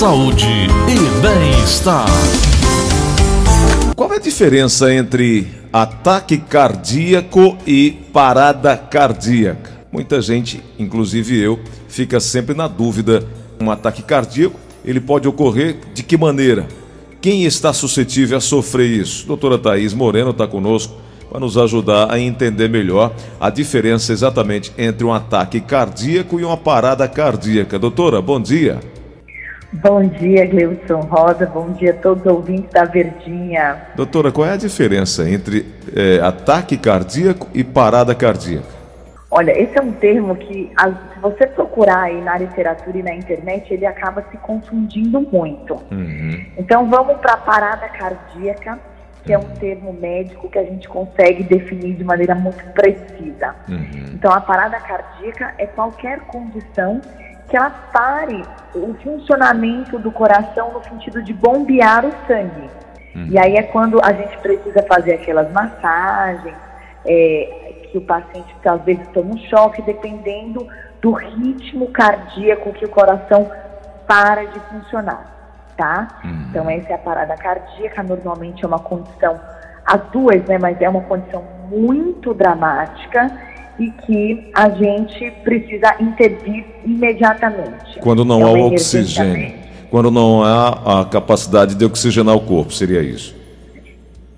saúde e bem-estar. Qual é a diferença entre ataque cardíaco e parada cardíaca? Muita gente, inclusive eu, fica sempre na dúvida. Um ataque cardíaco, ele pode ocorrer de que maneira? Quem está suscetível a sofrer isso? Doutora Thaís Moreno está conosco para nos ajudar a entender melhor a diferença exatamente entre um ataque cardíaco e uma parada cardíaca. Doutora, bom dia. Bom dia, Gleudson Rosa. Bom dia a todos os ouvintes da Verdinha. Doutora, qual é a diferença entre é, ataque cardíaco e parada cardíaca? Olha, esse é um termo que, se você procurar aí na literatura e na internet, ele acaba se confundindo muito. Uhum. Então, vamos para a parada cardíaca, que é um termo médico que a gente consegue definir de maneira muito precisa. Uhum. Então, a parada cardíaca é qualquer condição que ela pare o funcionamento do coração no sentido de bombear o sangue. Uhum. E aí é quando a gente precisa fazer aquelas massagens, é, que o paciente talvez tome um choque, dependendo do ritmo cardíaco que o coração para de funcionar, tá? Uhum. Então essa é a parada cardíaca, normalmente é uma condição, as duas, né, mas é uma condição muito dramática e que a gente precisa intervir imediatamente. Quando não é há oxigênio, quando não há a capacidade de oxigenar o corpo, seria isso?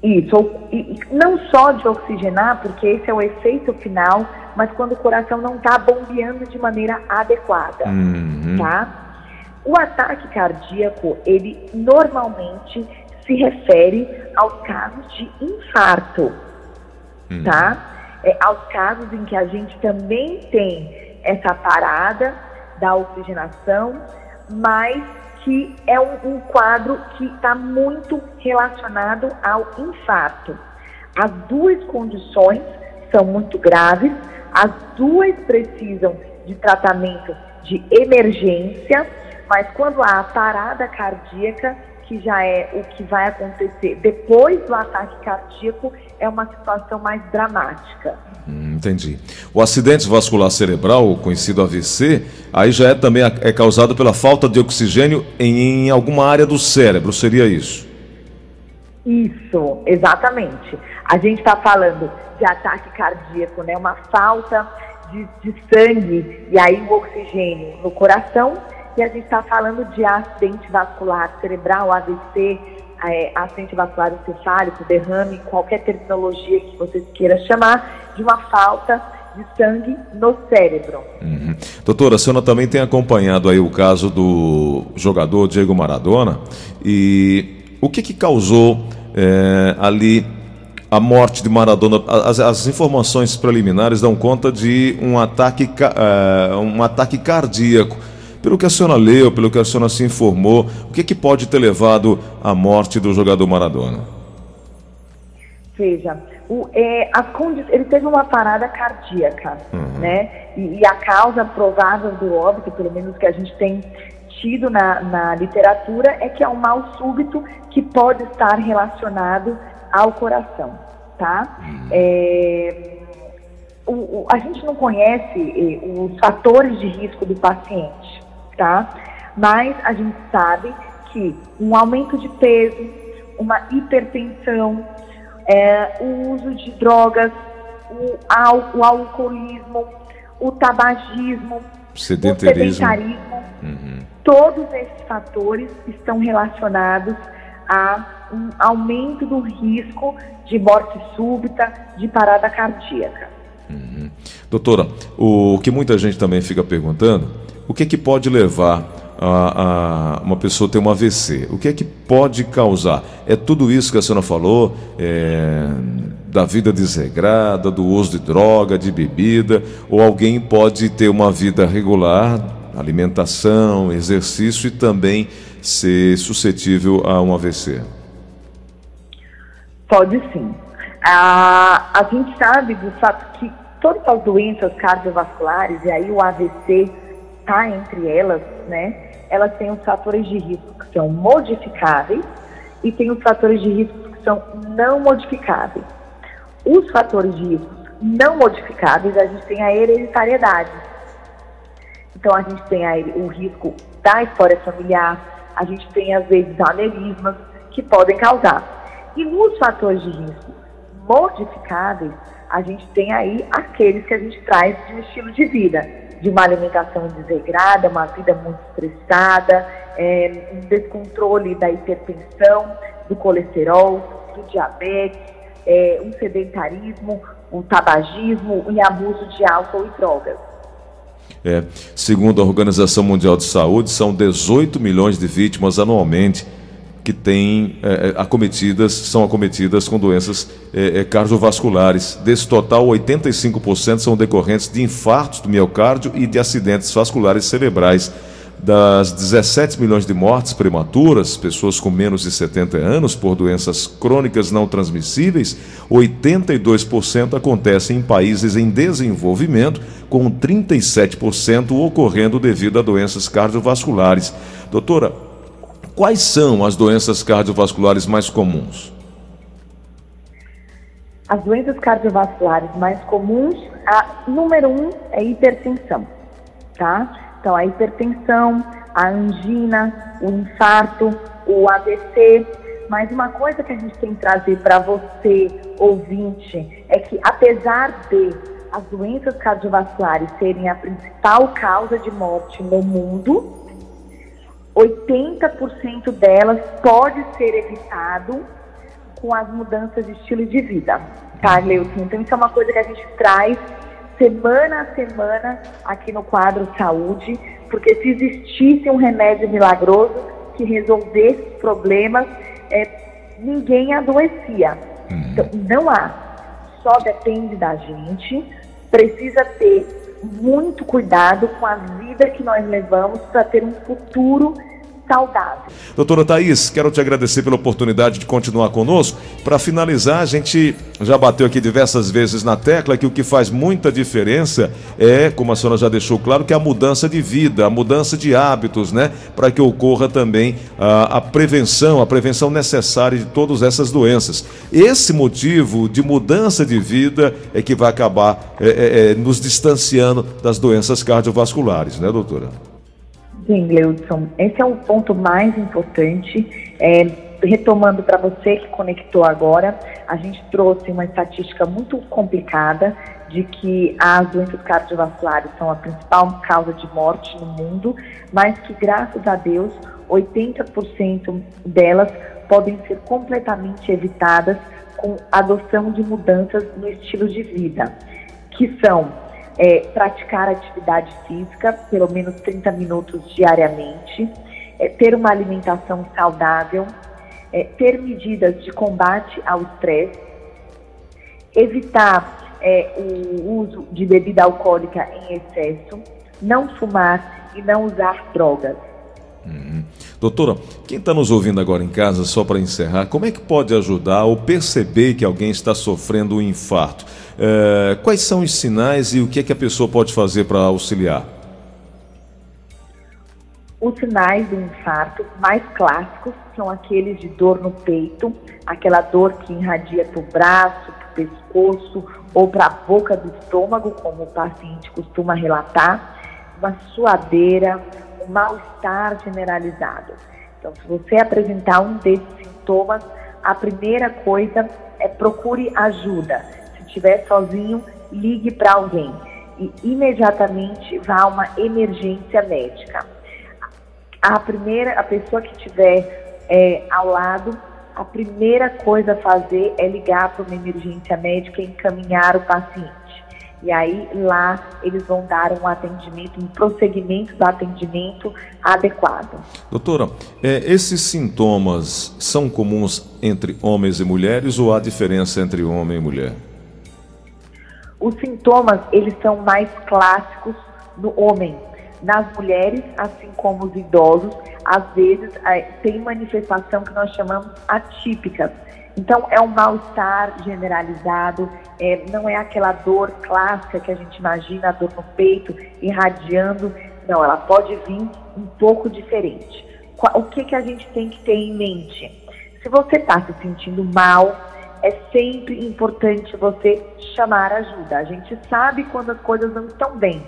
Isso, e não só de oxigenar, porque esse é o efeito final, mas quando o coração não está bombeando de maneira adequada, uhum. tá? O ataque cardíaco, ele normalmente se refere aos casos de infarto, uhum. tá? É, aos casos em que a gente também tem essa parada da oxigenação, mas que é um, um quadro que está muito relacionado ao infarto. As duas condições são muito graves, as duas precisam de tratamento de emergência, mas quando há a parada cardíaca, que já é o que vai acontecer depois do ataque cardíaco, é uma situação mais dramática. Hum, entendi. O acidente vascular cerebral, conhecido AVC, aí já é também é causado pela falta de oxigênio em, em alguma área do cérebro, seria isso? Isso, exatamente. A gente está falando de ataque cardíaco, né? Uma falta de, de sangue e aí o oxigênio no coração. E a gente está falando de acidente vascular cerebral, AVC, é, acidente vascular encefálico, derrame, qualquer terminologia que você queira chamar, de uma falta de sangue no cérebro. Uhum. Doutora, a senhora também tem acompanhado aí o caso do jogador Diego Maradona e o que que causou é, ali a morte de Maradona? As, as, informações preliminares dão conta de um ataque, uh, um ataque cardíaco. Pelo que a senhora leu, pelo que a senhora se informou, o que, que pode ter levado à morte do jogador Maradona? Veja, o, é, ele teve uma parada cardíaca, uhum. né? E, e, a causa provável do óbito, pelo menos que a gente tem tido na, na literatura, é que é um mal súbito que pode estar relacionado ao coração, tá? Uhum. É, o, o, a gente não conhece eh, os fatores de risco do paciente tá? Mas a gente sabe que um aumento de peso, uma hipertensão, é, o uso de drogas, o, al, o alcoolismo, o tabagismo, o sedentarismo, uhum. todos esses fatores estão relacionados a um aumento do risco de morte súbita, de parada cardíaca. Uhum. Doutora, o que muita gente também fica perguntando o que é que pode levar a, a, uma pessoa ter um AVC? O que é que pode causar? É tudo isso que a senhora falou, é, da vida desregrada, do uso de droga, de bebida, ou alguém pode ter uma vida regular, alimentação, exercício e também ser suscetível a um AVC? Pode sim. A, a gente sabe do fato que todas as doenças cardiovasculares, e aí o AVC está entre elas, né? Elas têm os fatores de risco que são modificáveis e tem os fatores de risco que são não modificáveis. Os fatores de risco não modificáveis, a gente tem a hereditariedade. Então, a gente tem aí o risco da história familiar, a gente tem às vezes aneurismas que podem causar. E nos fatores de risco modificáveis, a gente tem aí aqueles que a gente traz de estilo de vida, de uma alimentação desregrada, uma vida muito estressada, é, um descontrole da hipertensão, do colesterol, do diabetes, é, um sedentarismo, um tabagismo e abuso de álcool e drogas. É, segundo a Organização Mundial de Saúde, são 18 milhões de vítimas anualmente que têm é, é, acometidas, são acometidas com doenças é, é cardiovasculares. Desse total, 85% são decorrentes de infartos do miocárdio e de acidentes vasculares cerebrais. Das 17 milhões de mortes prematuras, pessoas com menos de 70 anos por doenças crônicas não transmissíveis, 82% acontecem em países em desenvolvimento, com 37% ocorrendo devido a doenças cardiovasculares. Doutora, Quais são as doenças cardiovasculares mais comuns? As doenças cardiovasculares mais comuns, a número um é hipertensão, tá? Então, a hipertensão, a angina, o infarto, o AVC. Mas uma coisa que a gente tem que trazer para você, ouvinte, é que apesar de as doenças cardiovasculares serem a principal causa de morte no mundo, 80% delas pode ser evitado com as mudanças de estilo de vida, tá, Leuton? Então, isso é uma coisa que a gente traz semana a semana aqui no quadro Saúde, porque se existisse um remédio milagroso que resolvesse os problemas, é, ninguém adoecia. Uhum. Então, não há. Só depende da gente, precisa ter muito cuidado com a vida que nós levamos para ter um futuro saudável. Doutora Thais, quero te agradecer pela oportunidade de continuar conosco. Para finalizar, a gente já bateu aqui diversas vezes na tecla que o que faz muita diferença é, como a senhora já deixou claro, que é a mudança de vida, a mudança de hábitos, né? Para que ocorra também a, a, prevenção, a prevenção necessária de todas essas doenças. Esse motivo de mudança de vida é que vai acabar é, é, é nos distanciando das doenças cardiovasculares, né, doutora? Sim, Gleudson, esse é o ponto mais importante. É, retomando para você que conectou agora, a gente trouxe uma estatística muito complicada de que as doenças cardiovasculares são a principal causa de morte no mundo, mas que graças a Deus 80% delas podem ser completamente evitadas com adoção de mudanças no estilo de vida, que são é, praticar atividade física, pelo menos 30 minutos diariamente, é, ter uma alimentação saudável, é, ter medidas de combate ao estresse, evitar é, o uso de bebida alcoólica em excesso, não fumar e não usar drogas. Uhum. Doutora, quem está nos ouvindo agora em casa, só para encerrar, como é que pode ajudar ou perceber que alguém está sofrendo um infarto? É, quais são os sinais e o que é que a pessoa pode fazer para auxiliar? Os sinais do infarto mais clássicos são aqueles de dor no peito, aquela dor que irradia para o braço, para o pescoço ou para a boca do estômago, como o paciente costuma relatar, uma suadeira, um mal-estar generalizado. Então, se você apresentar um desses sintomas, a primeira coisa é procure ajuda. Se estiver sozinho, ligue para alguém e imediatamente vá a uma emergência médica. A primeira, a pessoa que estiver é, ao lado, a primeira coisa a fazer é ligar para uma emergência médica e encaminhar o paciente. E aí lá eles vão dar um atendimento, um prosseguimento do atendimento adequado. Doutora, é, esses sintomas são comuns entre homens e mulheres ou há diferença entre homem e mulher? Os sintomas eles são mais clássicos no homem. Nas mulheres, assim como os idosos, às vezes é, tem manifestação que nós chamamos atípicas então, é um mal-estar generalizado, é, não é aquela dor clássica que a gente imagina, a dor no peito, irradiando. Não, ela pode vir um pouco diferente. O que, que a gente tem que ter em mente? Se você está se sentindo mal, é sempre importante você chamar ajuda. A gente sabe quando as coisas não estão bem.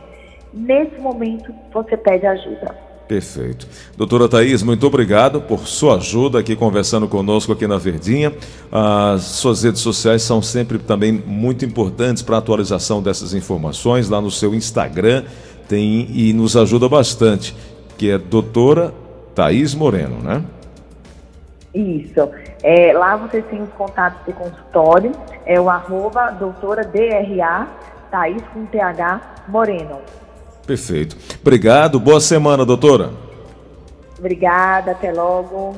Nesse momento, você pede ajuda. Perfeito. Doutora Thaís, muito obrigado por sua ajuda aqui conversando conosco aqui na Verdinha. As suas redes sociais são sempre também muito importantes para a atualização dessas informações. Lá no seu Instagram tem e nos ajuda bastante, que é doutora Thaís Moreno, né? Isso. É, lá vocês têm os contatos de consultório, é o arroba doutora DRA, Thaís com TH Moreno. Perfeito. Obrigado, boa semana, doutora. Obrigada, até logo.